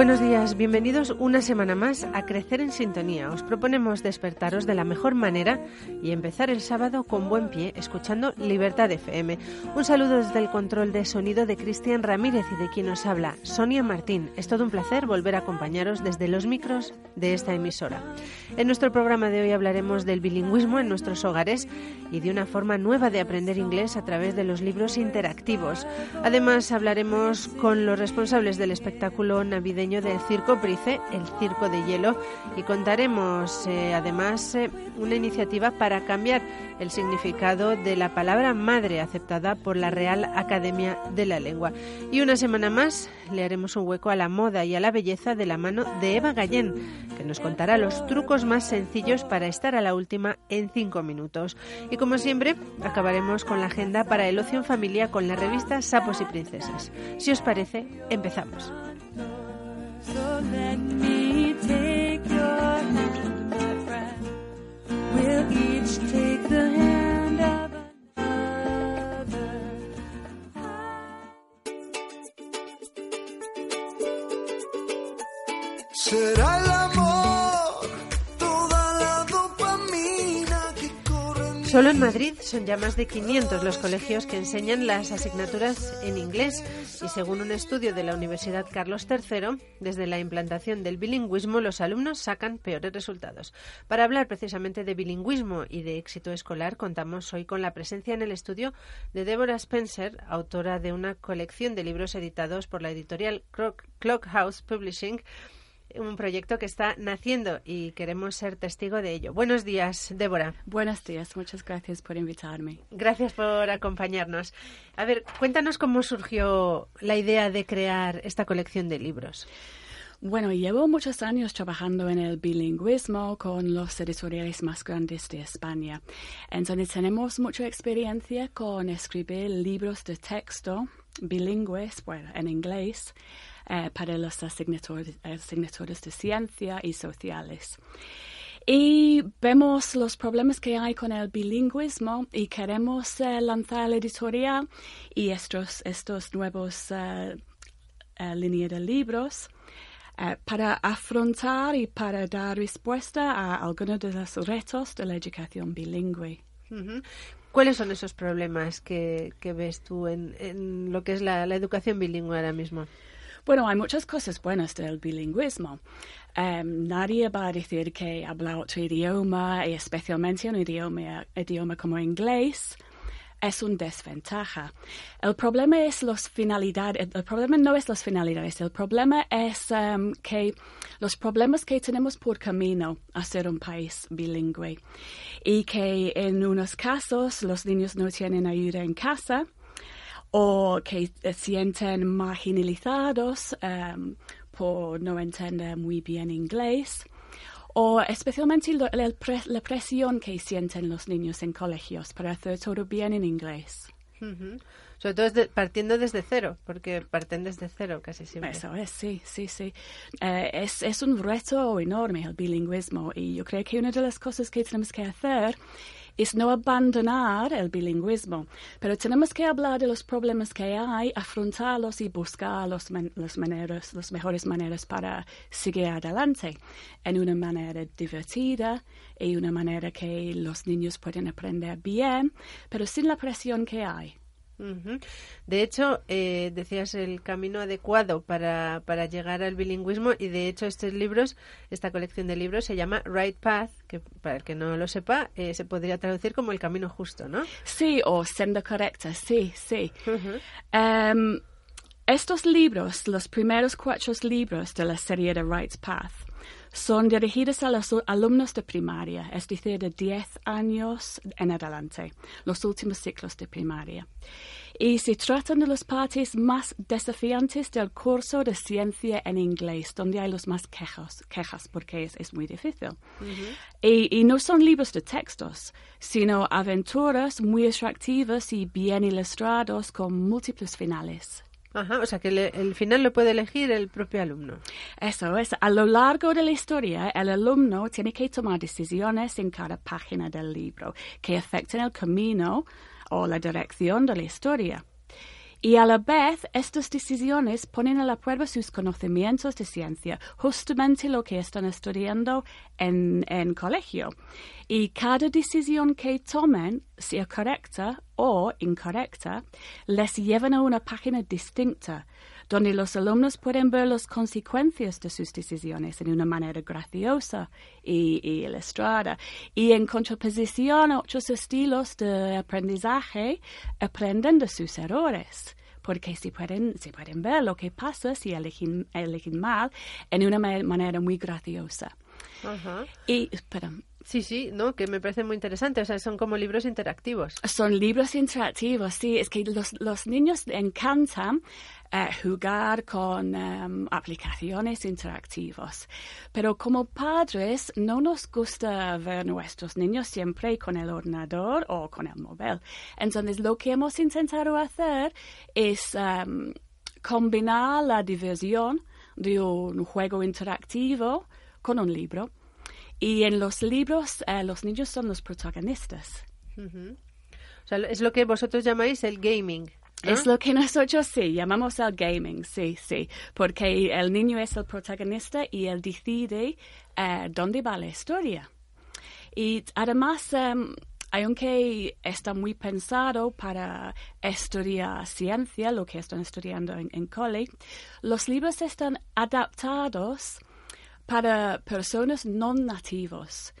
Buenos días, bienvenidos una semana más a Crecer en Sintonía. Os proponemos despertaros de la mejor manera y empezar el sábado con buen pie escuchando Libertad FM. Un saludo desde el control de sonido de Cristian Ramírez y de quien nos habla, Sonia Martín. Es todo un placer volver a acompañaros desde los micros de esta emisora. En nuestro programa de hoy hablaremos del bilingüismo en nuestros hogares y de una forma nueva de aprender inglés a través de los libros interactivos. Además, hablaremos con los responsables del espectáculo navideño del Circo Brice, el Circo de Hielo, y contaremos eh, además eh, una iniciativa para cambiar el significado de la palabra madre aceptada por la Real Academia de la Lengua. Y una semana más le haremos un hueco a la moda y a la belleza de la mano de Eva Gallén, que nos contará los trucos más sencillos para estar a la última en cinco minutos. Y como siempre, acabaremos con la agenda para el ocio en familia con la revista Sapos y Princesas. Si os parece, empezamos. we'll each take Solo en Madrid son ya más de 500 los colegios que enseñan las asignaturas en inglés y según un estudio de la Universidad Carlos III, desde la implantación del bilingüismo los alumnos sacan peores resultados. Para hablar precisamente de bilingüismo y de éxito escolar, contamos hoy con la presencia en el estudio de Deborah Spencer, autora de una colección de libros editados por la editorial Clock House Publishing un proyecto que está naciendo y queremos ser testigo de ello. Buenos días, Débora. Buenos días, muchas gracias por invitarme. Gracias por acompañarnos. A ver, cuéntanos cómo surgió la idea de crear esta colección de libros. Bueno, llevo muchos años trabajando en el bilingüismo con los editoriales más grandes de España. Entonces tenemos mucha experiencia con escribir libros de texto bilingües, bueno, en inglés, eh, para los asignaturas, de ciencia y sociales. Y vemos los problemas que hay con el bilingüismo y queremos eh, lanzar la editorial y estos, estos nuevos uh, líneas de libros para afrontar y para dar respuesta a algunos de los retos de la educación bilingüe. ¿Cuáles son esos problemas que, ves tú en, lo que es la educación bilingüe ahora mismo? Bueno, hay muchas cosas buenas del bilingüismo. Um, nadie va a decir que habla otro idioma, y especialmente un idioma, como inglés, es una desventaja. El problema es las finalidades, el problema no es las finalidades, el problema es um, que los problemas que tenemos por camino a ser un país bilingüe y que en unos casos los niños no tienen ayuda en casa o que se sienten marginalizados um, por no entender muy bien inglés o especialmente la presión que sienten los niños en colegios para hacer todo bien en inglés. Sobre todo partiendo desde cero, porque parten desde cero casi siempre. Eso es, sí, sí, sí. Eh, es, es un reto enorme el bilingüismo y yo creo que una de las cosas que tenemos que hacer es no abandonar el bilingüismo, pero tenemos que hablar de los problemas que hay, afrontarlos y buscar los, los las mejores maneras para seguir adelante en una manera divertida y una manera que los niños pueden aprender bien, pero sin la presión que hay. De hecho, eh, decías el camino adecuado para, para, llegar al bilingüismo y de hecho estos libros, esta colección de libros se llama Right Path, que para el que no lo sepa, eh, se podría traducir como el camino justo, ¿no? Sí, o senda correcta, sí, sí. Em, estos libros, los primeros cuatro libros de la serie de Right Path, son dirigidas a los alumnos de primaria, es decir, de 10 años en adelante, los últimos ciclos de primaria. Y se tratan de las partes más desafiantes del curso de ciencia en inglés, donde hay los más quejas, quejas porque es, muy difícil. y, y no son libros de textos, sino aventuras muy atractivas y bien ilustrados con múltiples finales. Ajá, o sea que el final lo puede elegir el propio alumno. Eso es. A lo largo de la historia, el alumno tiene que tomar decisiones en cada página del libro que afecten el camino o la dirección de la historia. Y a la vez, estas decisiones ponen a la prueba sus conocimientos de ciencia, justamente lo que están estudiando en, en colegio. Y cada decisión que tomen, sea correcta o incorrecta, les llevan a una página distinta, donde los alumnos pueden ver las consecuencias de sus decisiones en una manera graciosa y, y ilustrada. Y en contraposición a otros estilos de aprendizaje, aprenden de sus errores porque se pueden, se pueden ver lo que pasa si eligen, eligen mal en una manera muy graciosa. Y, espera, Sí, sí, no, que me parece muy interesante. O sea, son como libros interactivos. Son libros interactivos, sí. Es que los, los niños encantan eh, jugar con em, aplicaciones interactivas. Pero como padres no nos gusta ver nuestros niños siempre con el ordenador o con el móvil. Entonces, lo que hemos intentado hacer es em, combinar la diversión de un juego interactivo con un libro. Y en los libros, eh, los niños son los protagonistas. O sea, es lo que vosotros llamáis el gaming. Es lo que nosotros sí llamamos el gaming, sí, sí, porque el niño es el protagonista y él decide eh, dónde va la historia. Y además, em, aunque está muy pensado para estudiar ciencia, lo que están estudiando en, en cole, los libros están adaptados para personas no nativos,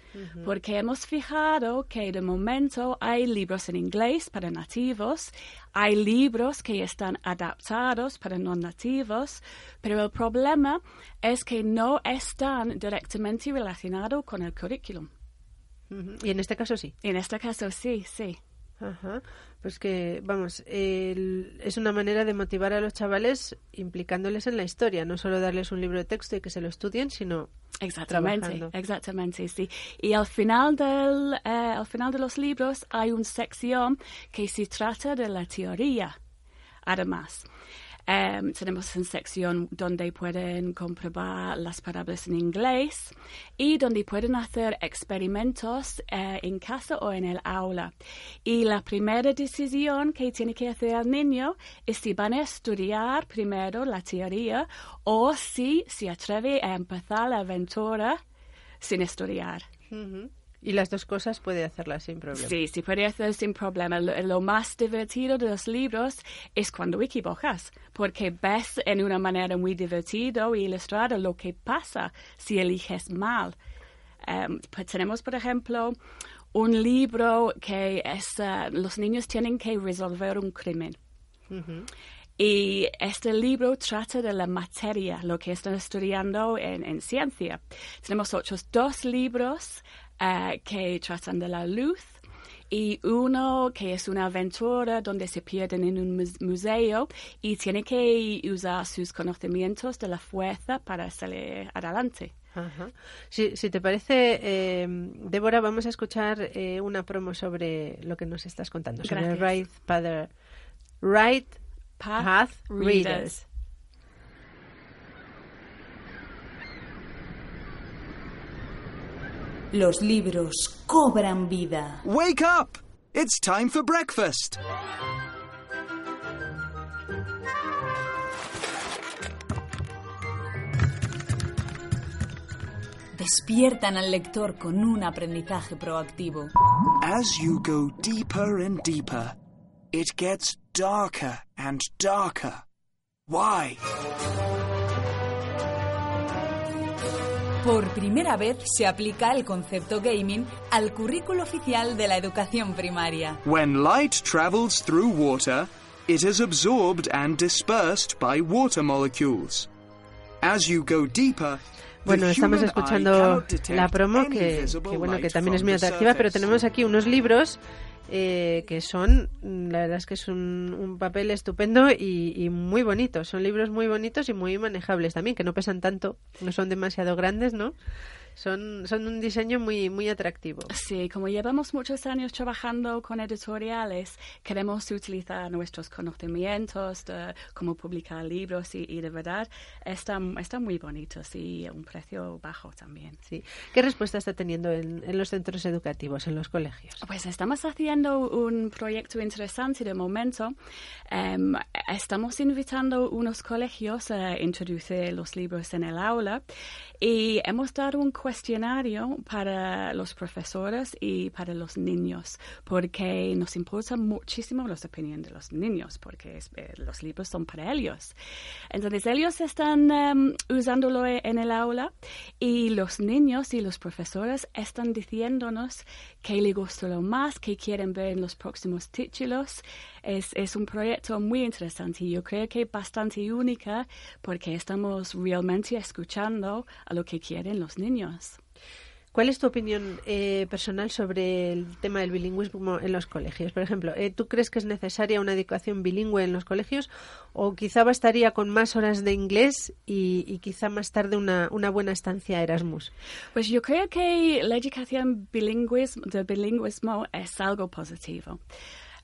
porque hemos fijado que de momento hay libros en inglés para nativos, hay libros que están adaptados para no nativos, pero el problema es que no están directamente relacionados con el currículum. Y en este caso sí. En este caso sí, sí. Ajá. Pues que, vamos, es una manera de motivar a los chavales implicándoles en la historia, no solo darles un libro de texto y que se lo estudien, sino Exactamente, exactamente, sí. Y al final, del, eh, al final de los libros hay una sección que se trata de la teoría, además. Em, tenemos una sección donde pueden comprobar las palabras en inglés y donde pueden hacer experimentos eh, en casa o en el aula. Y la primera decisión que tiene que hacer el niño es si van a estudiar primero la teoría o si se atreve a empezar la aventura sin estudiar. Y las dos cosas puede hacerlas sin problema. Sí, sí puede hacer sin problema. Lo, más divertido de los libros es cuando equivocas, porque ves en una manera muy divertida y ilustrada lo que pasa si eliges mal. Em, pues tenemos, por ejemplo, un libro que es, eh, los niños tienen que resolver un crimen. Y este libro trata de la materia, lo que están estudiando en, en ciencia. Tenemos otros dos libros eh, que tratan de la luz y uno que es una aventura donde se pierden en un museo y tiene que usar sus conocimientos de la fuerza para salir adelante. Si, te parece, eh, Débora, vamos a escuchar eh, una promo sobre lo que nos estás contando, sobre Right, Path, Readers. Los libros cobran vida. Wake up! It's time for breakfast. Despiertan al lector con un aprendizaje proactivo. As you go deeper and deeper, it gets darker and darker. Why? Por primera vez se aplica el concepto gaming al currículo oficial de la educación primaria. When light travels through water, it is absorbed and dispersed by water molecules. As you go deeper, Bueno, estamos escuchando la promo que, que, bueno que también es muy atractiva, pero tenemos aquí unos libros eh, que son, la verdad es que es un, un papel estupendo y, y, muy bonito. Son libros muy bonitos y muy manejables también, que no pesan tanto, no son demasiado grandes, ¿no? Son, son un diseño muy, muy atractivo. Sí, como llevamos muchos años trabajando con editoriales, queremos utilizar nuestros conocimientos de cómo publicar libros y, y de verdad están, están muy bonitos y a un precio bajo también. Sí. ¿Qué respuesta está teniendo en, en los centros educativos, en los colegios? Pues estamos haciendo un proyecto interesante de momento. Um, estamos invitando unos colegios a introducir los libros en el aula y hemos dado un cuestionario para los profesores y para los niños, porque nos importa muchísimo las opiniones de los niños, porque es, eh, los libros son para ellos. Entonces, ellos están um, usándolo en el aula y los niños y los profesores están diciéndonos que les gusta lo más, que quieren ver en los próximos títulos. Es, es un proyecto muy interesante y yo creo que bastante única porque estamos realmente escuchando a lo que quieren los niños. ¿Cuál es tu opinión eh, personal sobre el tema del bilingüismo en los colegios? Por ejemplo, eh, ¿tú crees que es necesaria una educación bilingüe en los colegios o quizá bastaría con más horas de inglés y, y quizá más tarde una, una, buena estancia Erasmus? Pues yo creo que la educación bilingüismo, de bilingüismo es algo positivo.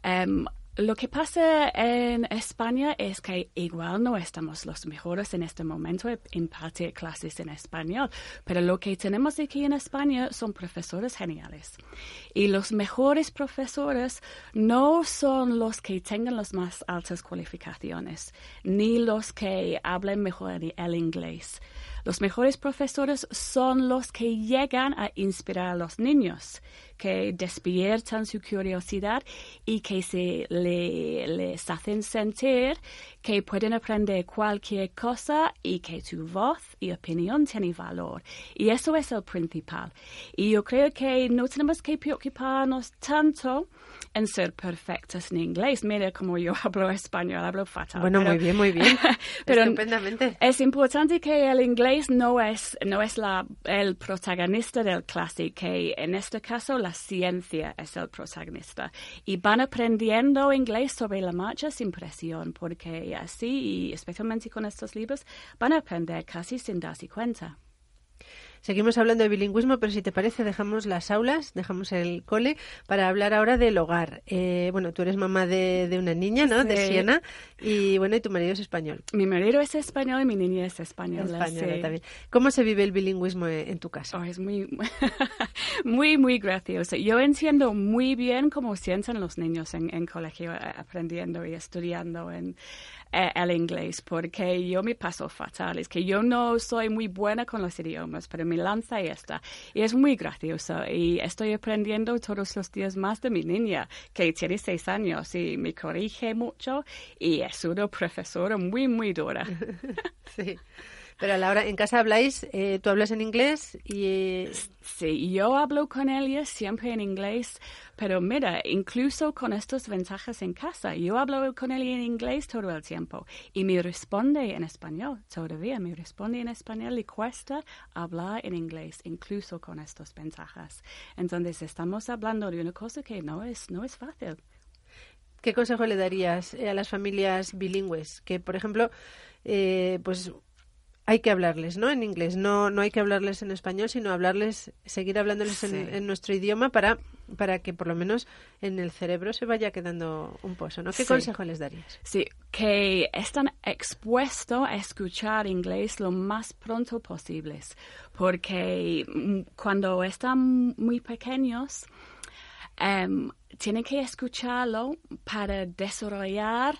Um, lo que pasa en España es que igual no estamos los mejores en este momento en impartir clases en español, pero lo que tenemos aquí en España son profesores geniales. Y los mejores profesores no son los que tengan las más altas cualificaciones, ni los que hablen mejor el inglés. Los mejores profesores son los que llegan a inspirar a los niños, que despiertan su curiosidad y que se le, les hacen sentir que pueden aprender cualquier cosa y que su voz y opinión tienen valor. Y eso es el principal. Y yo creo que no tenemos que preocuparnos tanto en ser perfectos en inglés. Mira como yo hablo español, hablo fatal. Bueno, pero, muy bien, muy bien. pero Estupendamente. Es importante que el inglés no es, no es la, el protagonista del clase, que en este caso la ciencia es el protagonista. Y van aprendiendo inglés sobre la marcha sin presión, porque así, y especialmente con estos libros, van a aprender casi sin darse cuenta. Seguimos hablando de bilingüismo, pero si te parece, dejamos las aulas, dejamos el cole para hablar ahora del hogar. Eh, bueno, tú eres mamá de, de una niña, ¿no? Sí. De Siena. Y bueno, y tu marido es español. Mi marido es español y mi niña es española. Española sí. también. ¿Cómo se vive el bilingüismo en tu casa? Oh, es muy, muy, muy gracioso. Yo entiendo muy bien cómo sienten los niños en, en colegio eh, aprendiendo y estudiando en eh, el inglés porque yo me paso fatal. Es que yo no soy muy buena con los idiomas, pero me lanza esta. Y es muy gracioso. Y estoy aprendiendo todos los días más de mi niña, que tiene seis años y me corrige mucho. Y es una profesora muy, muy dura. sí. Pero a la hora, en casa habláis, eh, tú hablas en inglés y... Sí, yo hablo con ella siempre en inglés, pero mira, incluso con estas ventajas en casa, yo hablo con ella en inglés todo el tiempo y me responde en español, todavía me responde en español y cuesta hablar en inglés, incluso con estas ventajas. Entonces estamos hablando de una cosa que no es, no es fácil. ¿Qué consejo le darías a las familias bilingües? Que, por ejemplo, eh, pues hay que hablarles, ¿no? En inglés. No, no hay que hablarles en español, sino hablarles, seguir hablándoles sí. en, en, nuestro idioma para, para que por lo menos en el cerebro se vaya quedando un pozo, ¿no? ¿Qué sí. consejo les darías? Sí, que están expuestos a escuchar inglés lo más pronto posible, porque cuando están muy pequeños, um, tienen que escucharlo para desarrollar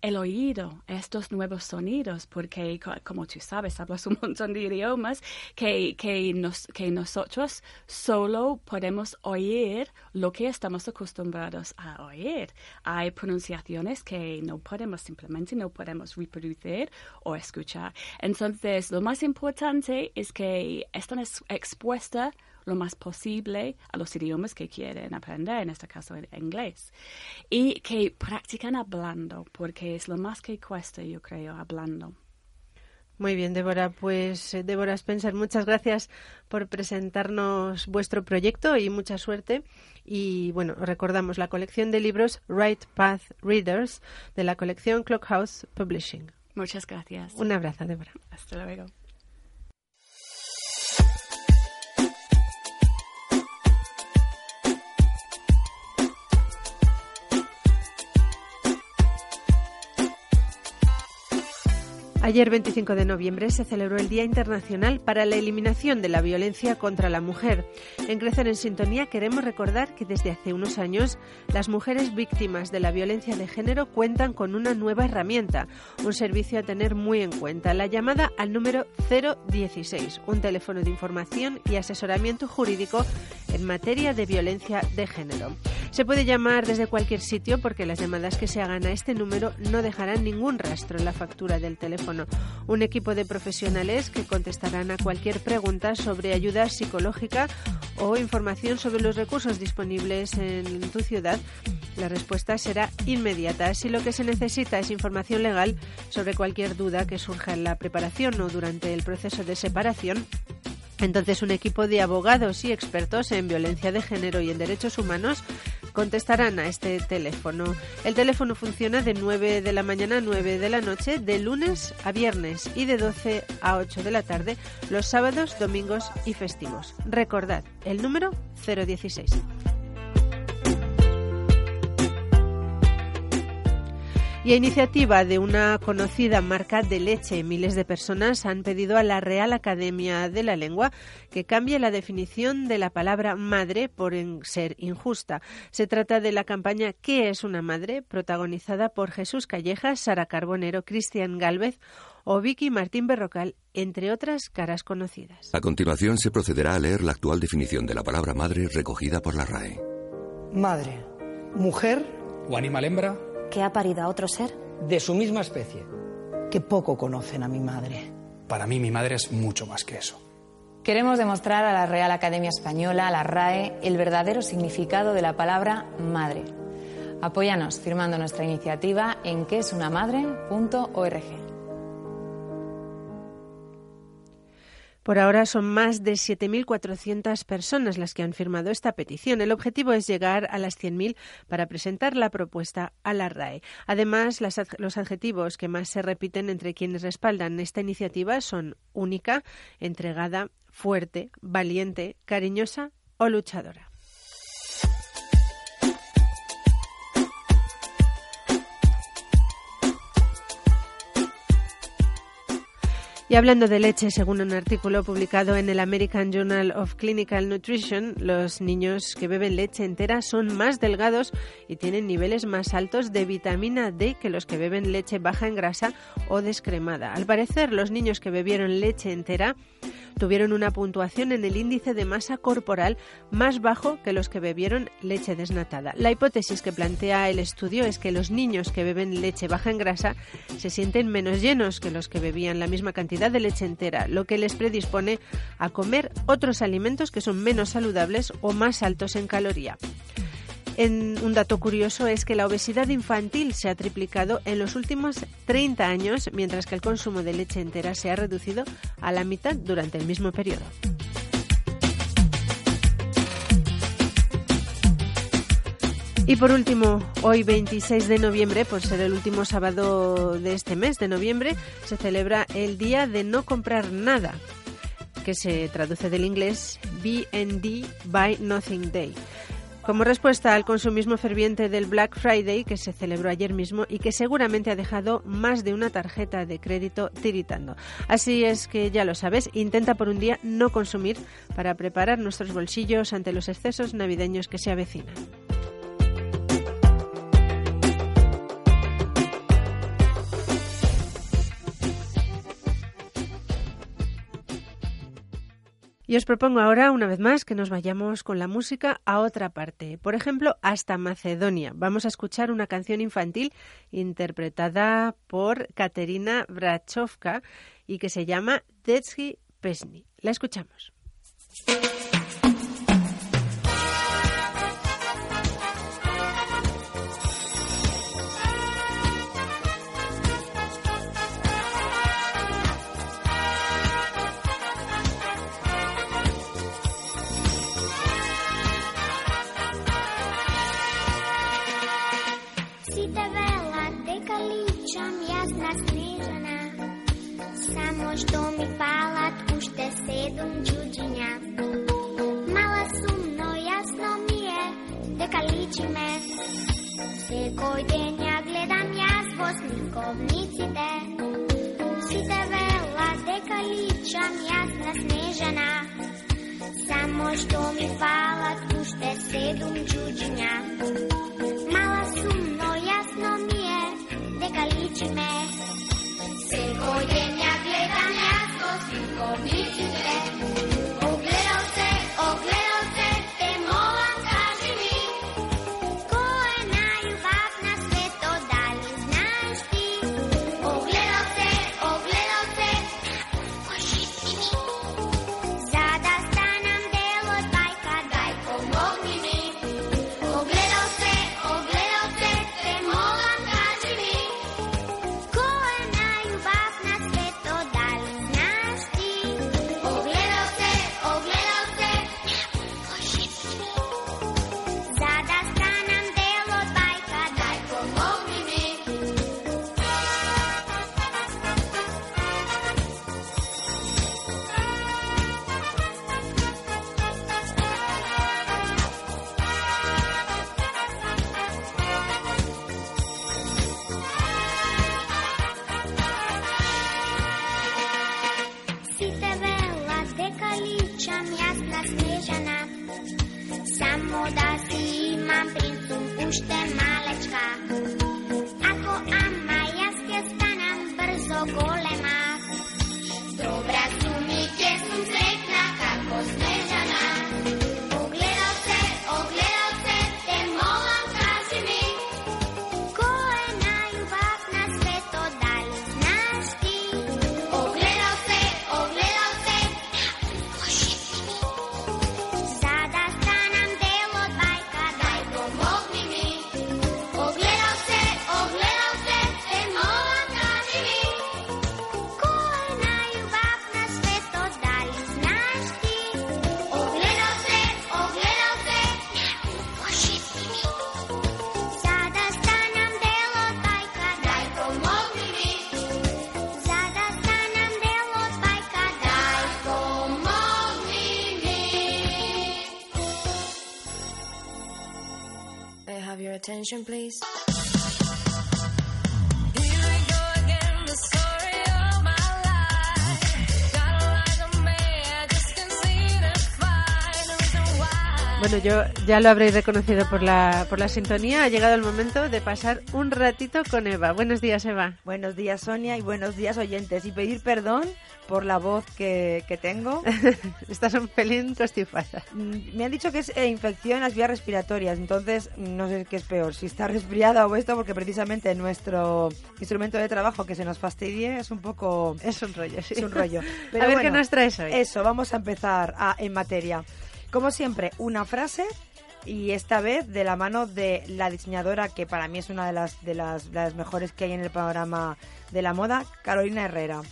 el oído, estos nuevos sonidos, porque como tú sabes, hablas un montón de idiomas que, que, nos, que nosotros solo podemos oír lo que estamos acostumbrados a oír. Hay pronunciaciones que no podemos simplemente, no podemos reproducir o escuchar. Entonces, lo más importante es que están expuestas lo más posible a los idiomas que quieren aprender, en este caso el inglés. Y que practican hablando, porque es lo más que cuesta, yo creo, hablando. Muy bien, Débora. Pues eh, Débora Spencer, muchas gracias por presentarnos vuestro proyecto y mucha suerte. Y bueno, recordamos la colección de libros Right Path Readers de la colección Clockhouse Publishing. Muchas gracias. Un abrazo, Débora. Hasta luego. Ayer, 25 de noviembre, se celebró el Día Internacional para la Eliminación de la Violencia contra la Mujer. En Crecer en Sintonía queremos recordar que desde hace unos años las mujeres víctimas de la violencia de género cuentan con una nueva herramienta, un servicio a tener muy en cuenta, la llamada al número 016, un teléfono de información y asesoramiento jurídico en materia de violencia de género. Se puede llamar desde cualquier sitio porque las llamadas que se hagan a este número no dejarán ningún rastro en la factura del teléfono. Un equipo de profesionales que contestarán a cualquier pregunta sobre ayuda psicológica o información sobre los recursos disponibles en tu ciudad. La respuesta será inmediata. Si lo que se necesita es información legal sobre cualquier duda que surja en la preparación o durante el proceso de separación, entonces, un equipo de abogados y expertos en violencia de género y en derechos humanos contestarán a este teléfono. El teléfono funciona de 9 de la mañana a 9 de la noche, de lunes a viernes y de 12 a 8 de la tarde, los sábados, domingos y festivos. Recordad el número 016. Y a iniciativa de una conocida marca de leche, miles de personas han pedido a la Real Academia de la Lengua que cambie la definición de la palabra madre por ser injusta. Se trata de la campaña ¿Qué es una madre?, protagonizada por Jesús Callejas, Sara Carbonero, Cristian Galvez o Vicky Martín Berrocal, entre otras caras conocidas. A continuación se procederá a leer la actual definición de la palabra madre recogida por la RAE. Madre, mujer o animal hembra que ha parido a otro ser de su misma especie, que poco conocen a mi madre. Para mí mi madre es mucho más que eso. Queremos demostrar a la Real Academia Española, a la RAE, el verdadero significado de la palabra madre. Apóyanos firmando nuestra iniciativa en quesunamadre.org. Por ahora son más de 7.400 personas las que han firmado esta petición. El objetivo es llegar a las 100.000 para presentar la propuesta a la RAE. Además, los adjetivos que más se repiten entre quienes respaldan esta iniciativa son única, entregada, fuerte, valiente, cariñosa o luchadora. Y hablando de leche, según un artículo publicado en el American Journal of Clinical Nutrition, los niños que beben leche entera son más delgados y tienen niveles más altos de vitamina D que los que beben leche baja en grasa o descremada. Al parecer, los niños que bebieron leche entera tuvieron una puntuación en el índice de masa corporal más bajo que los que bebieron leche desnatada. La hipótesis que plantea el estudio es que los niños que beben leche baja en grasa se sienten menos llenos que los que bebían la misma cantidad de leche entera, lo que les predispone a comer otros alimentos que son menos saludables o más altos en caloría un dato curioso es que la obesidad infantil se ha triplicado en los últimos 30 años, mientras que el consumo de leche entera se ha reducido a la mitad durante el mismo periodo. Y por último, hoy 26 de noviembre, por ser el último sábado de este mes de noviembre, se celebra el Día de No Comprar Nada, que se traduce del inglés BND Buy Nothing Day como respuesta al consumismo ferviente del Black Friday que se celebró ayer mismo y que seguramente ha dejado más de una tarjeta de crédito tiritando. Así es que ya lo sabes, intenta por un día no consumir para preparar nuestros bolsillos ante los excesos navideños que se avecinan. Y os propongo ahora, una vez más, que nos vayamos con la música a otra parte. Por ejemplo, hasta Macedonia. Vamos a escuchar una canción infantil interpretada por Katerina Brachovka y que se llama Detsky Pesny. La escuchamos. што ми палат уште седум чуджиња. Мала сум, но јасно ми е дека личи ме. Секој ден ја гледам јас во сниковниците. Сите велат дека личам јас на снежана. Само што ми палат уште седум чуджиња. Мала сум, но јасно ми е дека личи ме. Секој ден con yo ya lo habréis reconocido por la, por la sintonía. Ha llegado el momento de pasar un ratito con Eva. Buenos días, Eva. Buenos días, Sonia, y buenos días, oyentes. Y pedir perdón por la voz que, que tengo. Estás un pelín constipada. Mm, Me han dicho que es eh, infección en las vías respiratorias, entonces no sé qué es peor, si está resfriada o esto, porque precisamente nuestro instrumento de trabajo que se nos fastidie es un poco... Es un rollo, sí. Es un rollo. A ver qué nos traes hoy. Eso, vamos a empezar a- en materia. Como siempre, una frase y esta vez de la mano de la diseñadora que para mí es una de las, de las, de las mejores que hay en el panorama de la moda, Carolina Herrera.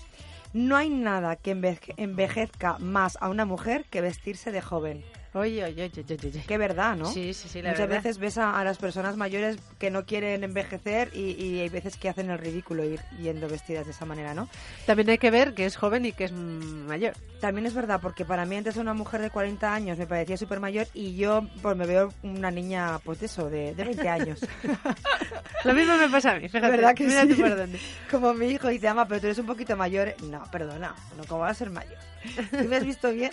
No hay nada que enveje- envejezca más a una mujer que vestirse de joven. Oye, oye, oye, oye. Qué verdad, ¿no? Sí, sí, sí, la Muchas verdad. veces ves a, a las personas mayores que no quieren envejecer y, y hay veces que hacen el ridículo ir yendo vestidas de esa manera, ¿no? También hay que ver que es joven y que es mayor. También es verdad, porque para mí antes una mujer de 40 años me parecía súper mayor y yo pues me veo una niña, pues de eso, de, de 20 años. Lo mismo me pasa a mí, fíjate. ¿Verdad que Mira sí? tú por dónde. Como mi hijo dice, ama, pero tú eres un poquito mayor. No, perdona, no, ¿cómo vas a ser mayor? ¿Tú me has visto bien?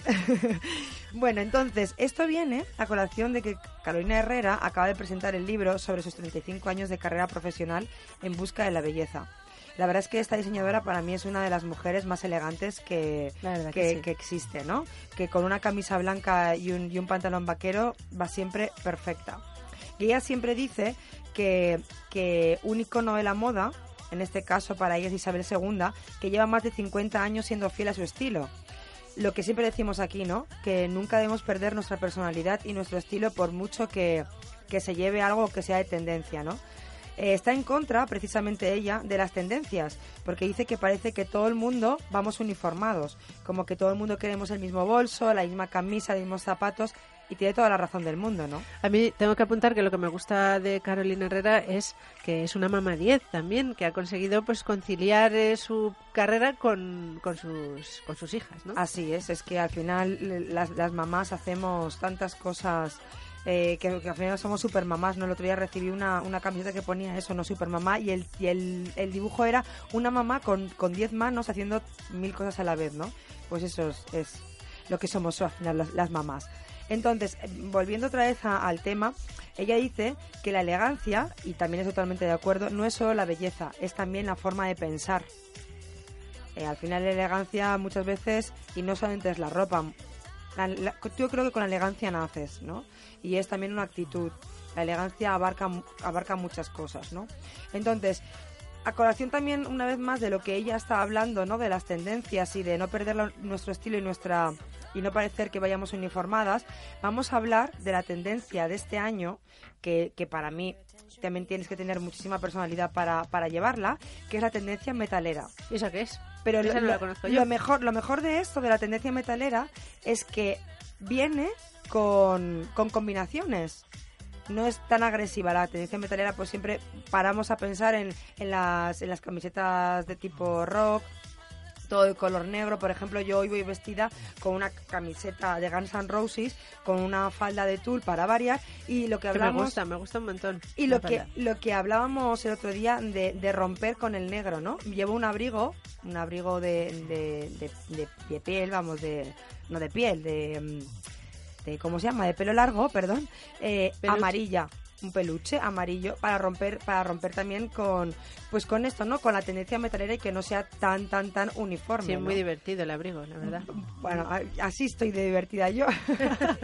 bueno, entonces, esto viene a colación de que Carolina Herrera acaba de presentar el libro sobre sus 35 años de carrera profesional en busca de la belleza. La verdad es que esta diseñadora para mí es una de las mujeres más elegantes que, que, que sí. que existe, ¿no? Que con una camisa blanca y un, y un pantalón vaquero va siempre perfecta. Y ella siempre dice que, que un icono de la moda, en este caso para ella es Isabel II, que lleva más de 50 años siendo fiel a su estilo. Lo que siempre decimos aquí, ¿no? Que nunca debemos perder nuestra personalidad y nuestro estilo por mucho que, que se lleve algo que sea de tendencia, ¿no? Eh, está en contra, precisamente ella, de las tendencias, porque dice que parece que todo el mundo vamos uniformados, como que todo el mundo queremos el mismo bolso, la misma camisa, los mismos zapatos, y tiene toda la razón del mundo, ¿no? A mí tengo que apuntar que lo que me gusta de Carolina Herrera es que es una mamá 10 también, que ha conseguido pues conciliar eh, su carrera con, con, sus, con sus hijas, ¿no? Así es, es que al final las, las mamás hacemos tantas cosas eh, que, que al final somos super mamás, ¿no? El otro día recibí una, una camiseta que ponía eso, no super mamá, y el, y el, el dibujo era una mamá con, con 10 manos haciendo mil cosas a la vez, ¿no? Pues eso es, es lo que somos al final las, las mamás. Entonces, volviendo otra vez a- al tema, ella dice que la elegancia, y también es totalmente de acuerdo, no es solo la belleza, es también la forma de pensar. Eh, al final la elegancia muchas veces, y no solamente es la ropa, yo creo que con la elegancia naces, ¿no? Y es también una actitud. La elegancia abarca, abarca muchas cosas, ¿no? Entonces, a colación también una vez más de lo que ella está hablando, ¿no? De las tendencias y de no perder nuestro estilo y nuestra y no parecer que vayamos uniformadas, vamos a hablar de la tendencia de este año que, que para mí también tienes que tener muchísima personalidad para, para llevarla, que es la tendencia metalera. ¿Y esa qué es? Pero Esa lo, no la lo- conozco lo yo. mejor, lo mejor de esto, de la tendencia metalera, es que viene con, con combinaciones. No es tan agresiva la tendencia metalera, pues siempre paramos a pensar en, en, las, en las camisetas de tipo rock, todo de color negro. Por ejemplo, yo hoy voy vestida con una camiseta de Guns N' Roses, con una falda de tul para variar. Y lo que Que me hablamos. gusta, me gusta un montón. Y lo que, lo que hablábamos el otro día de, de romper con el negro, ¿no? Llevo un abrigo, un abrigo de, de, de- piel, vamos, de no de piel, de, mm, de ¿cómo se llama? De pelo largo, perdón, eh, amarilla, un peluche amarillo para romper para romper también con pues con esto, ¿no? Con la tendencia metalera y que no sea tan tan tan uniforme. Sí, ¿no? muy divertido el abrigo, la verdad. Bueno, así estoy de divertida yo.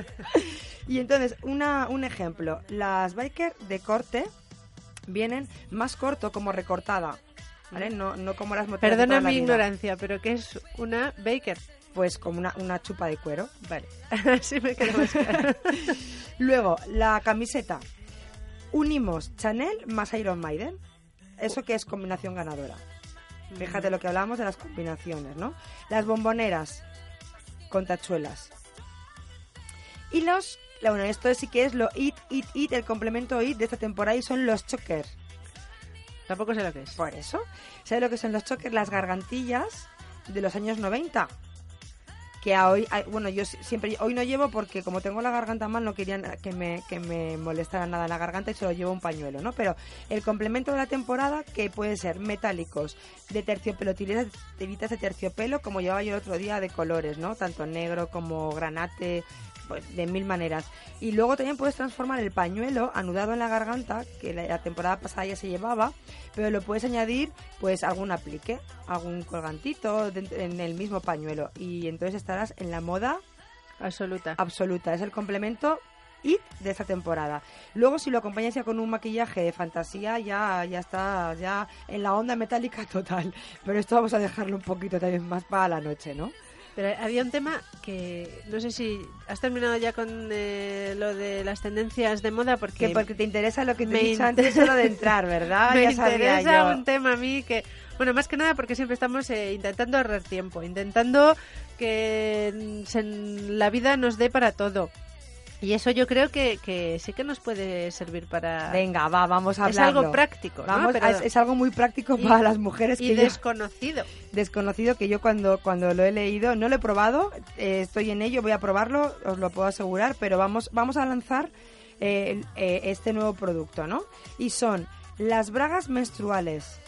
y entonces, una, un ejemplo. Las biker de corte vienen más corto como recortada. ¿Vale? No, no como las moteras de Perdona toda mi ignorancia, pero ¿qué es una Baker? Pues como una, una chupa de cuero. Vale, así me queda más claro. Luego, la camiseta. Unimos Chanel más Iron Maiden. Eso que es combinación ganadora. Fíjate lo que hablábamos de las combinaciones, ¿no? Las bomboneras con tachuelas. Y los... Bueno, esto sí que es lo it, it, it, el complemento it de esta temporada y son los chokers. Tampoco sé lo que es. Por eso. ¿Sabes lo que son los chokers? Las gargantillas de los años 90. Que hoy, bueno, yo si- siempre, hoy no llevo porque como tengo la garganta mal no querían que me, que me molestara nada la garganta y solo llevo un pañuelo, ¿no? Pero el complemento de la temporada que puede ser metálicos, de terciopelo, tiritas de terciopelo, como llevaba yo el otro día de colores, ¿no? Tanto negro como granate, pues, de mil maneras. Y luego también puedes transformar el pañuelo anudado en la garganta, que la, la temporada pasada ya se llevaba, pero lo puedes añadir pues algún aplique, algún colgantito en el mismo pañuelo. Y entonces estarás en la moda Absoluta. absoluta. Es el complemento IT de esta temporada. Luego si lo acompañas ya con un maquillaje de fantasía, ya, ya está ya en la onda metálica total. Pero esto vamos a dejarlo un poquito también más para la noche, ¿no? Pero había un tema que no sé si has terminado ya con eh, lo de las tendencias de moda porque Que porque te interesa lo que te me he dicho in- antes solo de entrar, ¿verdad? me ya sabía interesa yo. un tema a mí que bueno más que nada porque siempre estamos eh, intentando ahorrar tiempo intentando que mm, se- la vida nos dé para todo y eso yo creo que, que sí que nos puede servir para Venga, va, vamos a es hablarlo. algo práctico ¿no? Vamos, Pero- es, es algo muy práctico y- para las mujeres y que yo- desconocido desconocido que yo cuando, cuando lo he leído, no lo he probado, eh, estoy en ello, voy a probarlo, os lo puedo asegurar, pero vamos, vamos a lanzar eh, eh, este nuevo producto, ¿no? Y son las bragas menstruales.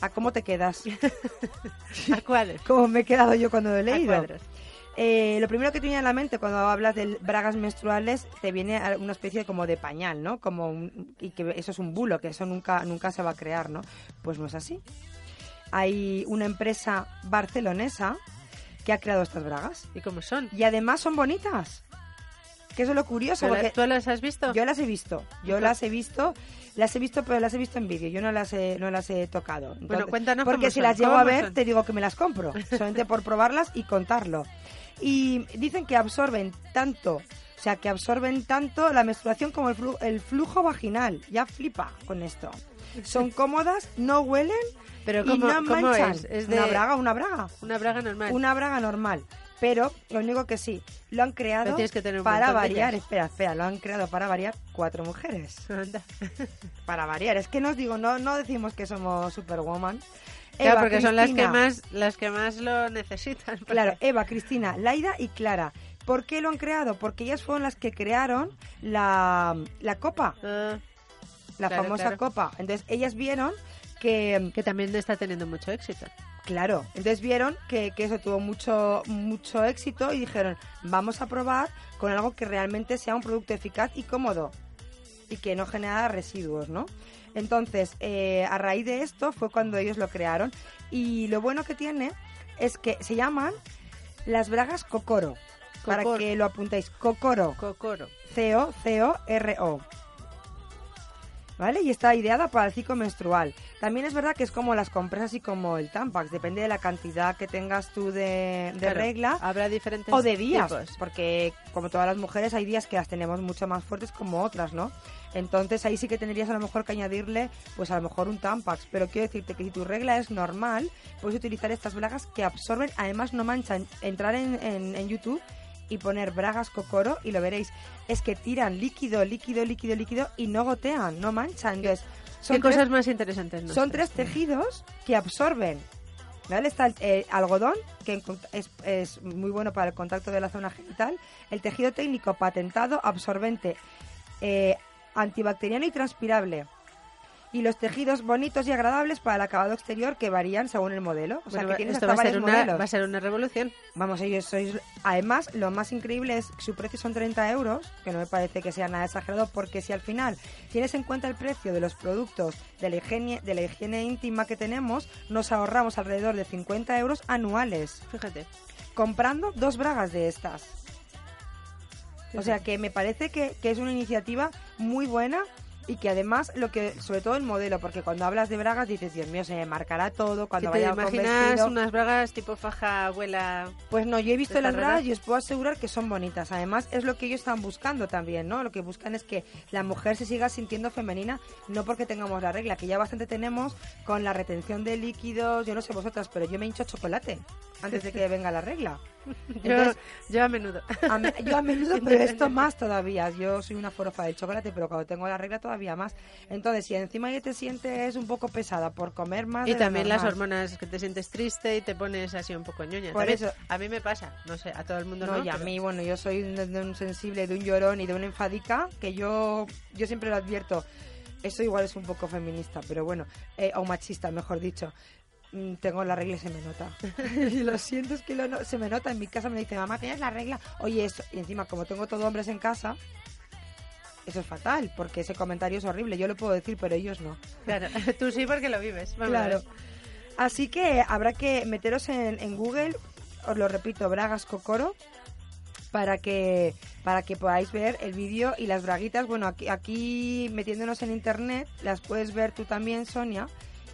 ¿A cómo te quedas? ¿a cuáles? ¿Cómo me he quedado yo cuando lo he A leído? cuadros. Eh, lo primero que te viene a la mente cuando hablas de bragas menstruales te viene una especie como de pañal, ¿no? Como un- y que eso es un bulo, que eso nunca nunca se va a crear, ¿no? Pues no es así. Hay una empresa barcelonesa que ha creado estas bragas ¿y cómo son? y además son bonitas. Que eso es lo curioso ¿Pero la- porque ¿tú las has visto? yo las he visto, yo ¿Y las he visto, las he visto, pero las he visto en vídeo, yo no las he, no las he tocado. Bueno, cuéntanos Porque cómo si son, las llego a ¿cómo ver, son? te digo que me las compro, solamente por probarlas y contarlo. Y dicen que absorben tanto, o sea, que absorben tanto la menstruación como el, flu- el flujo vaginal. Ya flipa con esto. Son cómodas, no huelen pero y no manchan. es? es de Una braga, una braga. una braga normal Una braga normal. Pero lo único que sí, lo han creado que tener para variar. Espera, espera, lo han creado para variar cuatro mujeres. para variar. Es que no os digo, no, no decimos que somos Superwoman. Claro, Eva, porque son las que más las que más lo necesitan. Claro, Eva, Cristina, Laida y Clara. ¿Por qué lo han creado? Porque ellas fueron las que crearon la, la copa. la Ah, claro, famosa claro. copa. Entonces ellas vieron que... Que también está teniendo mucho éxito. Claro, entonces vieron que, que eso tuvo mucho, mucho éxito y dijeron, vamos a probar con algo que realmente sea un producto eficaz y cómodo y que no genera residuos, ¿no? Entonces, eh, a raíz de esto fue cuando ellos lo crearon y lo bueno que tiene es que se llaman las bragas Cocoro. Para que lo apuntéis, Cocoro. Cocoro. C-O-C-O-R-O. ¿Vale? Y está ideada para el ciclo menstrual. También es verdad que es como las compresas y como el Tampax. Depende de la cantidad que tengas tú de, de Claro, regla Habrá diferentes o de días. tipos. Porque como todas las mujeres hay días que las tenemos mucho más fuertes como otras, ¿no? Entonces ahí sí que tendrías a lo mejor que añadirle pues a lo mejor un Tampax. Pero quiero decirte que si tu regla es normal, puedes utilizar estas bragas que absorben, además no manchan. Entrar en, en- en YouTube y poner bragas cocoro y lo veréis. Es que tiran líquido, líquido, líquido, líquido y no gotean, no manchan. Entonces, ¿Qué tres- cosas más interesantes? son tres tejidos que absorben. ¿Vale? Está el eh, algodón, que es muy bueno para el contacto de la zona genital. El tejido técnico patentado, absorbente, eh, antibacteriano y transpirable. Y los tejidos bonitos y agradables para el acabado exterior que varían según el modelo. O sea, Bueno, que tienes esto hasta va a, ser una, modelos. va a ser una revolución. Vamos, ellos sois... Además, lo más increíble es que su precio son 30 euros, que no me parece que sea nada exagerado, porque si al final tienes en cuenta el precio de los productos de la higiene, de la higiene íntima que tenemos, nos ahorramos alrededor de 50 euros anuales. Fíjate. Comprando dos bragas de estas. O sea que me parece que, que es una iniciativa muy buena y que además lo que sobre todo el modelo porque cuando hablas de bragas dices Dios mío se me marcará todo cuando ¿Qué te vaya con imaginas vestido". unas bragas tipo faja abuela? Pues no, yo he visto ¿De las bragas y os puedo asegurar que son bonitas. Además, es lo que ellos están buscando también, ¿no? Lo que buscan es que la mujer se siga sintiendo femenina, no porque tengamos la regla, que ya bastante tenemos con la retención de líquidos. Yo no sé vosotras, pero yo me hincho chocolate antes de que venga la regla. Yo, a menudo. a me- yo a menudo, pero esto más todavía. Yo soy una forofa del chocolate, pero cuando tengo la regla todavía más. Entonces, si encima ya te sientes un poco pesada por comer más Y de también las hormonas, que te sientes triste y te pones así un poco ñoña. Por eso- A mí me pasa, no sé, a todo el mundo no. No, y a pero- mí, bueno, yo soy de, de un sensible, de un llorón y de una enfadica, que yo, yo siempre lo advierto. Eso igual es un poco feminista, pero bueno, eh, o machista, mejor dicho. Mm, Tengo la regla y se me nota. y lo siento, es que lo no- se me nota. En mi casa me dice, mamá, ¿tienes la regla? Oye, eso. Y encima, como tengo todo hombres en casa, eso es fatal, porque ese comentario es horrible. Yo lo puedo decir, pero ellos no. Claro, tú sí porque lo vives. vamos Claro. Así que habrá que meteros en, en Google, os lo repito, Bragas Cocoro, para que para que podáis ver el vídeo y las braguitas. Bueno, aquí, aquí metiéndonos en internet, las puedes ver tú también, Sonia,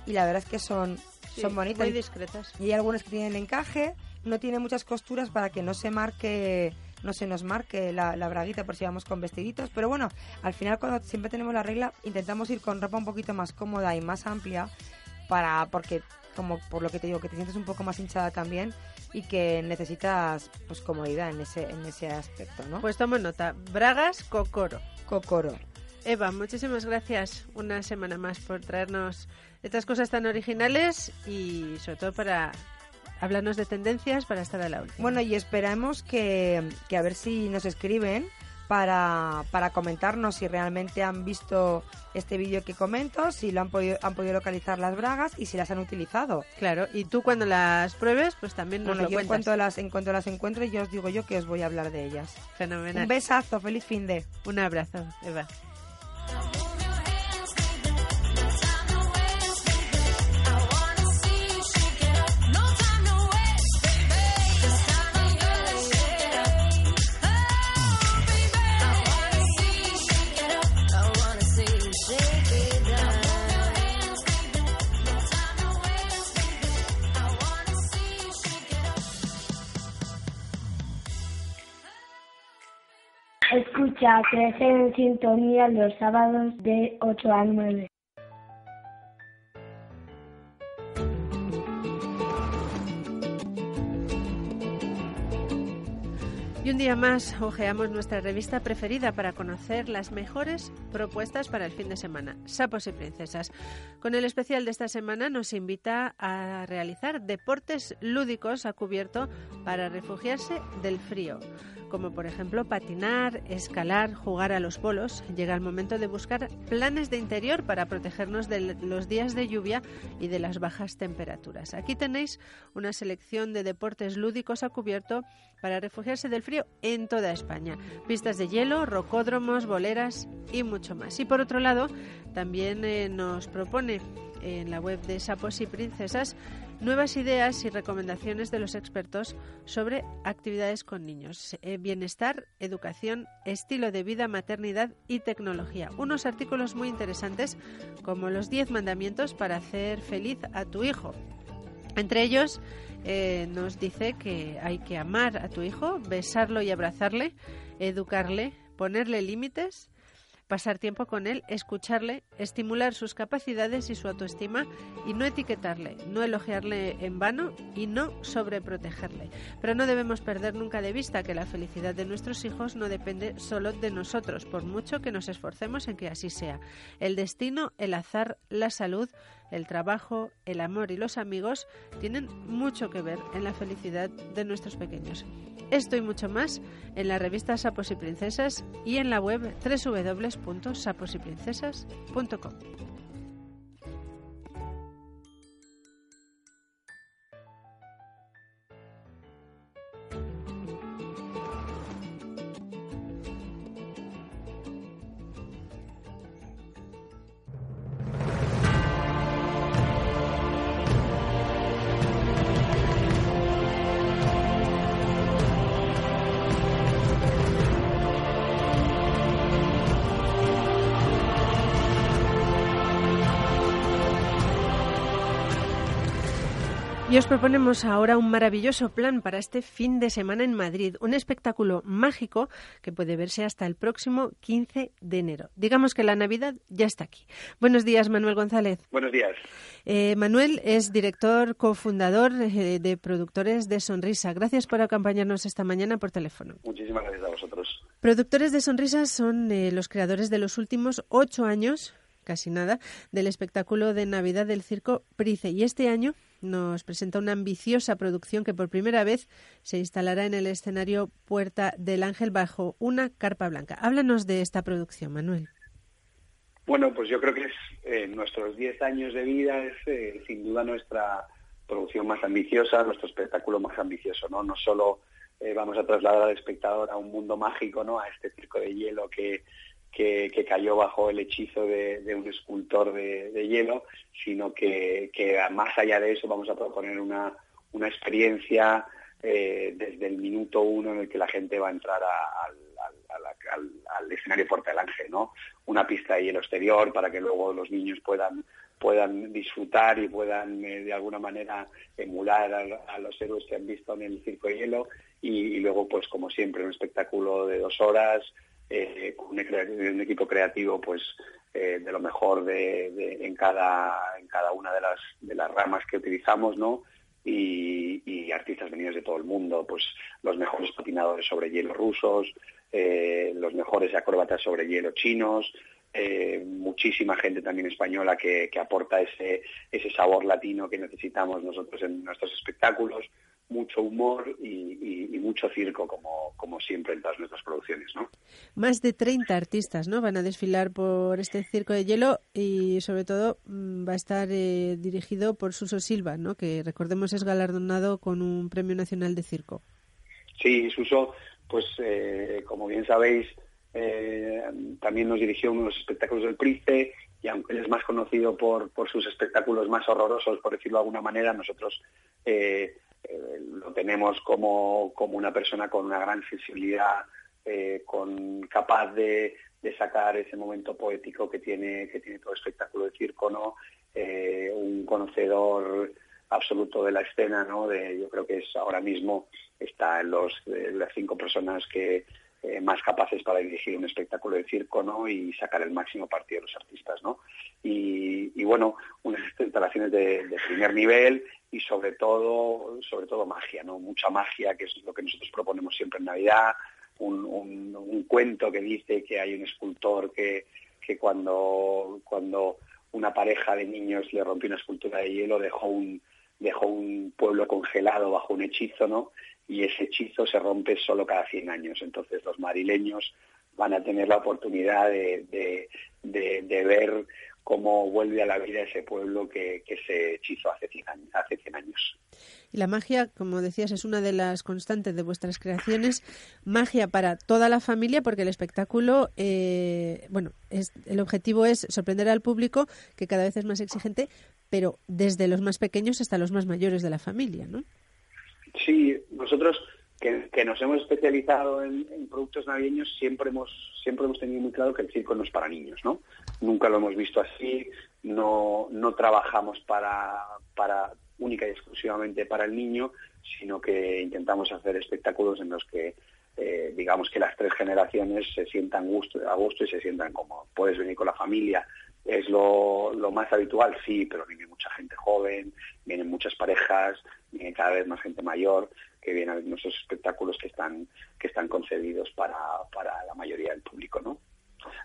y la verdad es que son, Sí, son bonitas. Muy discretas. Y hay algunas que tienen encaje, no tiene muchas costuras para que no se marque, no se nos marque la, la braguita por si vamos con vestiditos. Pero bueno, al final cuando siempre tenemos la regla, intentamos ir con ropa un poquito más cómoda y más amplia para, porque como por lo que te digo, que te sientes un poco más hinchada también y que necesitas pues comodidad en ese, en ese aspecto, ¿no? Pues tomo nota. Bragas Cocoro. Cocoro. Eva, muchísimas gracias una semana más por traernos estas cosas tan originales y sobre todo para hablarnos de tendencias para estar a la última. Bueno, y esperamos que, que a ver si nos escriben para, para comentarnos si realmente han visto este vídeo que comento, si lo han podido, han podido localizar las bragas y si las han utilizado. Claro, y tú cuando las pruebes, pues también nos Bueno, lo yo en cuentas. cuanto, las, en cuanto las encuentre, yo os digo yo que os voy a hablar de ellas. Fenomenal. Un besazo, feliz fin de. Un abrazo, Eva. Escucha Crecer en Sintonía los sábados de 8 a 9. Y un día más ojeamos nuestra revista preferida para conocer las mejores propuestas para el fin de semana, Sapos y Princesas. Con el especial de esta semana nos invita a realizar deportes lúdicos a cubierto para refugiarse del frío como por ejemplo patinar, escalar, jugar a los bolos. Llega el momento de buscar planes de interior para protegernos de los días de lluvia y de las bajas temperaturas. Aquí tenéis una selección de deportes lúdicos a cubierto para refugiarse del frío en toda España. Pistas de hielo, rocódromos, boleras y mucho más. Y por otro lado, también eh, nos propone en la web de Sapos y Princesas nuevas ideas y recomendaciones de los expertos sobre actividades con niños, eh, bienestar, educación, estilo de vida, maternidad y tecnología. Unos artículos muy interesantes como los 10 mandamientos para hacer feliz a tu hijo. Entre ellos eh, nos dice que hay que amar a tu hijo, besarlo y abrazarle, educarle, ponerle límites, pasar tiempo con él, escucharle, estimular sus capacidades y su autoestima y no etiquetarle, no elogiarle en vano y no sobreprotegerle. Pero no debemos perder nunca de vista que la felicidad de nuestros hijos no depende solo de nosotros, por mucho que nos esforcemos en que así sea. El destino, el azar, la salud, el trabajo, el amor y los amigos tienen mucho que ver en la felicidad de nuestros pequeños. Esto y mucho más en la revista Sapos y Princesas y en la web www.saposyprincesas.com. Y os proponemos ahora un maravilloso plan para este fin de semana en Madrid, un espectáculo mágico que puede verse hasta el próximo 15 de enero. Digamos que la Navidad ya está aquí. Buenos días, Manuel González. Buenos días. Eh, Manuel es director, cofundador eh, de Productores de Sonrisa. Gracias por acompañarnos esta mañana por teléfono. Muchísimas gracias a vosotros. Productores de Sonrisas son eh, los creadores de los últimos ocho años casi nada, del espectáculo de Navidad del Circo Price. Y este año nos presenta una ambiciosa producción que por primera vez se instalará en el escenario Puerta del Ángel bajo una carpa blanca. Háblanos de esta producción, Manuel. Bueno, pues yo creo que es eh, nuestros 10 años de vida es eh, sin duda nuestra producción más ambiciosa, nuestro espectáculo más ambicioso, ¿no? No solo eh, vamos a trasladar al espectador a un mundo mágico, ¿no? A este circo de hielo que, que, cayó bajo el hechizo de, un escultor de, hielo, sino que, más allá de eso vamos a proponer una, experiencia eh, desde el minuto uno en el que la gente va a entrar al, escenario Puerta del Ángel, ¿no? Una pista de hielo exterior para que luego los niños puedan puedan disfrutar y puedan eh, de alguna manera emular a, los héroes que han visto en el circo de hielo y, luego pues como siempre un espectáculo de dos horas eh, un, equipo creativo pues eh, de lo mejor de, en cada en cada una de las de las ramas que utilizamos no y, artistas venidos de todo el mundo pues los mejores patinadores sobre hielo rusos eh, los mejores acróbatas sobre hielo chinos muchísima gente también española que, que aporta ese ese sabor latino que necesitamos nosotros en nuestros espectáculos mucho humor y, mucho circo, como, como siempre en todas nuestras producciones, ¿no? Más de 30 artistas, ¿no? Van a desfilar por este circo de hielo y, sobre todo, mm, va a estar eh, dirigido por Suso Silva, ¿no? Que, recordemos, es galardonado con un Premio Nacional de Circo. Sí, Suso, pues, eh, como bien sabéis, eh, también nos dirigió uno de los espectáculos del Price y aunque él es más conocido por, por sus espectáculos más horrorosos, por decirlo de alguna manera, nosotros eh, eh, lo tenemos como, como, una persona con una gran sensibilidad, eh, con capaz de, sacar ese momento poético que tiene, que tiene todo espectáculo de circo, ¿no? Eh, un conocedor absoluto de la escena, ¿no? De, yo creo que es ahora mismo está en los las cinco personas que eh, más capaces para dirigir un espectáculo de circo. Y sacar el máximo partido de los artistas. Y, bueno, unas instalaciones de, primer nivel y sobre todo, sobre todo magia. Mucha magia, que es lo que nosotros proponemos siempre en Navidad, un, cuento que dice que hay un escultor que, que cuando, cuando una pareja de niños le rompió una escultura de hielo dejó un, dejó un pueblo congelado bajo un hechizo. Y ese hechizo se rompe solo cada 100 años. Entonces los marileños van a tener la oportunidad de, de, ver cómo vuelve a la vida ese pueblo que, se hechizó hace 100, años, hace 100 años. Y la magia, como decías, es una de las constantes de vuestras creaciones. Magia para toda la familia, porque el espectáculo, eh, bueno, es, el objetivo es sorprender al público, que cada vez es más exigente, pero desde los más pequeños hasta los más mayores de la familia, ¿no? Sí, nosotros que, nos hemos especializado en, productos navideños siempre hemos siempre hemos tenido muy claro que el circo no es para niños, ¿no? Nunca lo hemos visto así, no no trabajamos para para única y exclusivamente para el niño, sino que intentamos hacer espectáculos en los que eh, digamos que las tres generaciones se sientan gusto, a gusto y se sientan como puedes venir con la familia es lo, lo, más habitual, sí, pero viene mucha gente joven, vienen muchas parejas, viene cada vez más gente mayor que viene a ver nuestros espectáculos que están, que están concebidos para, para la mayoría del público, ¿no?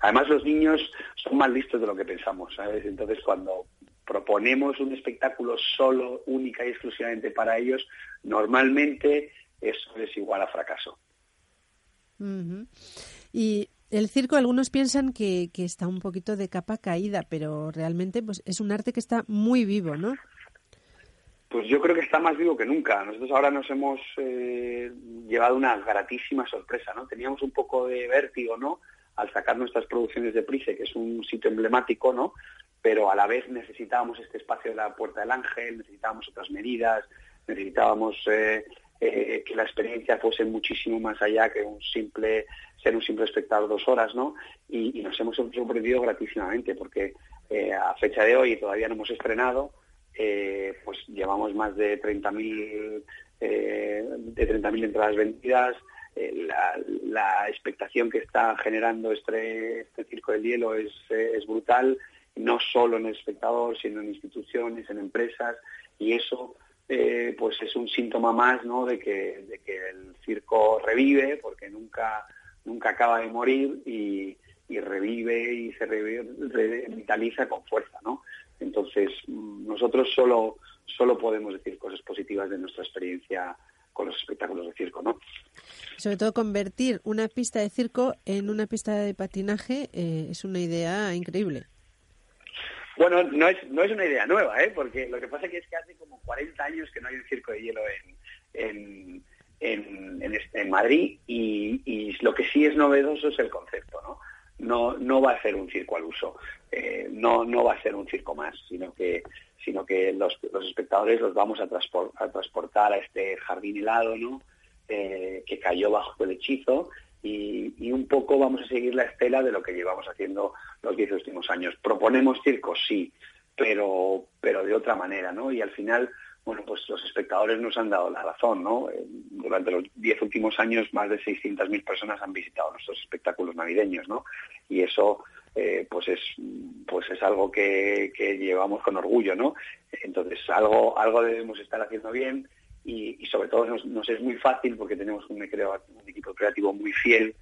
Además, los niños son más listos de lo que pensamos, ¿sabes? Entonces, cuando proponemos un espectáculo solo, única y exclusivamente para ellos, normalmente eso es igual a fracaso. Y el circo, algunos piensan que, está un poquito de capa caída, pero realmente pues, es un arte que está muy vivo, ¿no? Pues yo creo que está más vivo que nunca. Nosotros ahora nos hemos eh, llevado una gratísima sorpresa, ¿no? Teníamos un poco de vértigo, ¿no? Al sacar nuestras producciones de Price, que es un sitio emblemático, ¿no? Pero a la vez necesitábamos este espacio de la Puerta del Ángel, necesitábamos otras medidas, necesitábamos eh, eh, que la experiencia fuese muchísimo más allá que un simple ser un simple espectador dos horas, ¿no? Y, nos hemos sorprendido gratísimamente porque eh, a fecha de hoy todavía no hemos estrenado, eh, pues llevamos más de 30.000 eh, de 30.000 entradas vendidas. La, expectación que está generando este, este circo del hielo es, brutal, no solo en el espectador, sino en instituciones, en empresas, y eso eh, pues es un síntoma más ¿no? de que el circo revive, porque nunca, nunca acaba de morir y, revive y se revitaliza con fuerza. ¿no? Entonces, mm, nosotros solo, solo podemos decir cosas positivas de nuestra experiencia con los espectáculos de circo, ¿no? Sobre todo convertir una pista de circo en una pista de patinaje eh, es una idea increíble. Bueno, no es, no es una idea nueva, ¿eh? porque lo que pasa es que hace como 40 años que no hay un circo de hielo en, en, en, Madrid y, lo que sí es novedoso es el concepto, ¿no? No, no va a ser un circo al uso, eh, no, no va a ser un circo más, sino que, sino que los, los espectadores los vamos a, transportar a este jardín helado, ¿no? Eh, que cayó bajo el hechizo y, un poco vamos a seguir la estela de lo que llevamos haciendo los diez últimos años. Proponemos circos, sí, pero, pero de otra manera, ¿no? Y al final, bueno, pues los espectadores nos han dado la razón, ¿no? Eh, durante los diez últimos años, más de 600.000 personas han visitado nuestros espectáculos navideños, ¿no? Y eso, eh, pues es pues es algo que, que llevamos con orgullo, ¿no? Entonces, algo, algo debemos estar haciendo bien y, sobre todo nos, es muy fácil porque tenemos un, equipo creativo muy fiel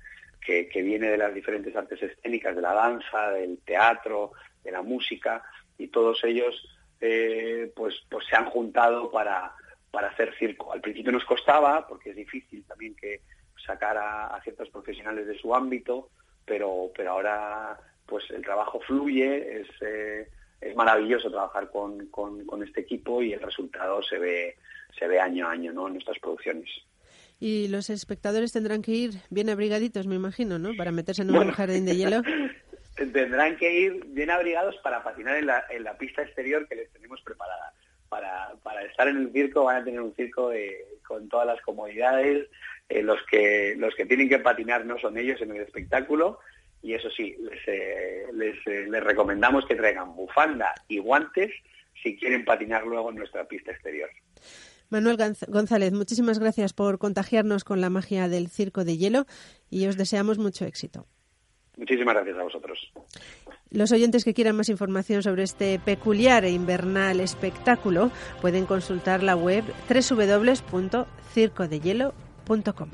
que, viene de las diferentes artes escénicas, de la danza, del teatro, de la música y todos ellos eh, pues, pues se han juntado para, para hacer circo. Al principio nos costaba porque es difícil también que sacar a, ciertos profesionales de su ámbito, pero, pero ahora pues el trabajo fluye, es, eh, es maravilloso trabajar con, con, este equipo y el resultado se ve, se ve año a año ¿no? en nuestras producciones. Y los espectadores tendrán que ir bien abrigaditos, me imagino, ¿no? Para meterse en un jardín de hielo. tendrán que ir bien abrigados para patinar en la, en la pista exterior que les tenemos preparada. Para, estar en el circo van a tener un circo con todas las comodidades. Eh, los que los que tienen que patinar no son ellos en el espectáculo, y eso sí, les, eh, eh, les, recomendamos que traigan bufanda y guantes si quieren patinar luego en nuestra pista exterior. Manuel González, muchísimas gracias por contagiarnos con la magia del circo de hielo y os deseamos mucho éxito. Muchísimas gracias a vosotros. Los oyentes que quieran más información sobre este peculiar e invernal espectáculo pueden consultar la web www.circodehielo.com.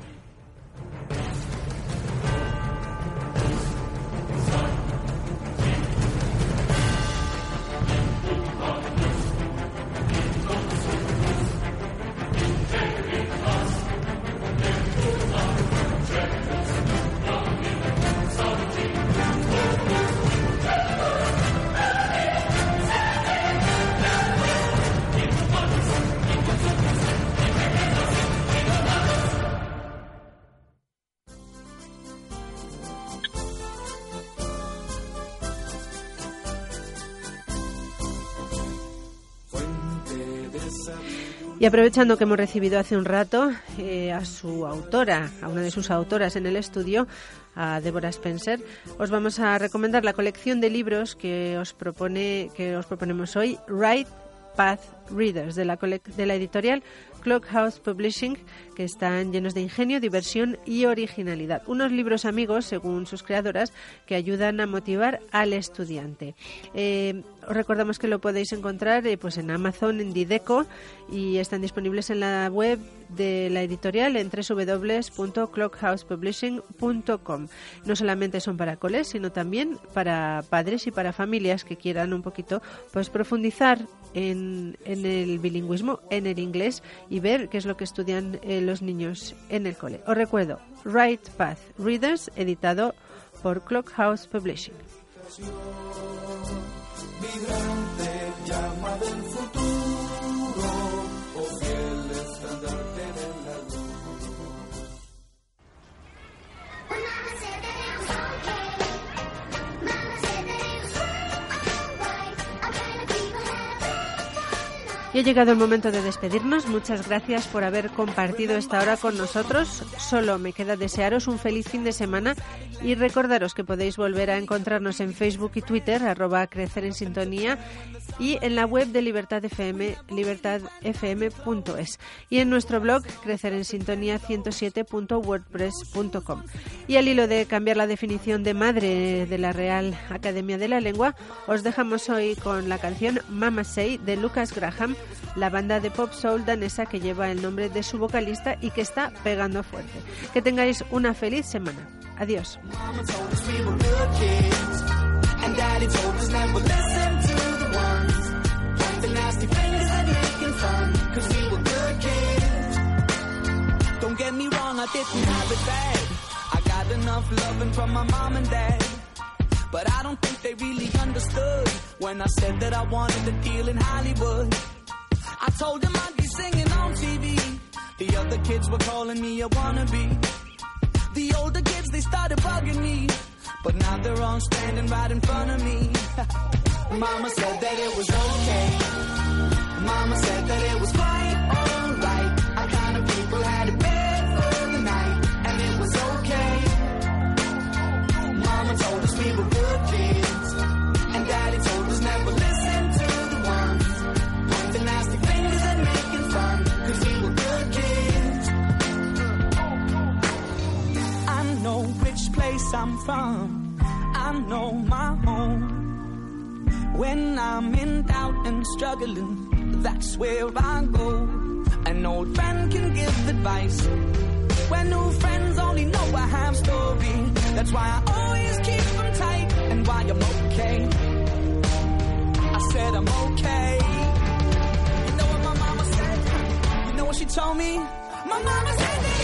Y aprovechando que hemos recibido hace un rato eh, a su autora, a una de sus autoras en el estudio, a Deborah Spencer, os vamos a recomendar la colección de libros que os propone que os proponemos hoy, Right Path Readers de la, de la editorial Clockhouse Publishing, que están llenos de ingenio, diversión y originalidad. Unos libros amigos, según sus creadoras, que ayudan a motivar al estudiante. Eh, os recordamos que lo podéis encontrar eh, pues en Amazon, en Dideco, y están disponibles en la web de la editorial en www.clockhousepublishing.com. No solamente son para coles, sino también para padres y para familias que quieran un poquito pues profundizar en el bilingüismo, en el inglés y ver qué es lo que estudian eh, los niños en el cole. Os recuerdo, Right Path Readers, editado por Clockhouse Publishing. Y ha llegado el momento de despedirnos. Muchas gracias por haber compartido esta hora con nosotros. Solo me queda desearos un feliz fin de semana y recordaros que podéis volver a encontrarnos en Facebook y Twitter, arroba crecer en sintonía, y en la web de Libertad FM, libertadfm.es, y en nuestro blog, crecer en sintonía 107.wordpress.com. Y al hilo de cambiar la definición de madre de la Real Academia de la Lengua, os dejamos hoy con la canción Mama Say de Lucas Graham la banda de pop soul danesa que lleva el nombre de su vocalista y que está pegando fuerte. Que tengáis una feliz semana. Adiós. But I don't think they really understood when I said that I wanted to deal in Hollywood. I told them I'd be singing on TV. The other kids were calling me a wannabe. The older kids, they started bugging me. But now they're all standing right in front of me. Mama said that it was okay. Mama said that it was quite I'm from. I know my home. When I'm in doubt and struggling, that's where I go. An old friend can give advice. When new friends only know a half story. That's why I always keep them tight and why I'm okay. I said I'm okay. You know what my mama said? You know what she told me? My mama said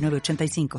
906985.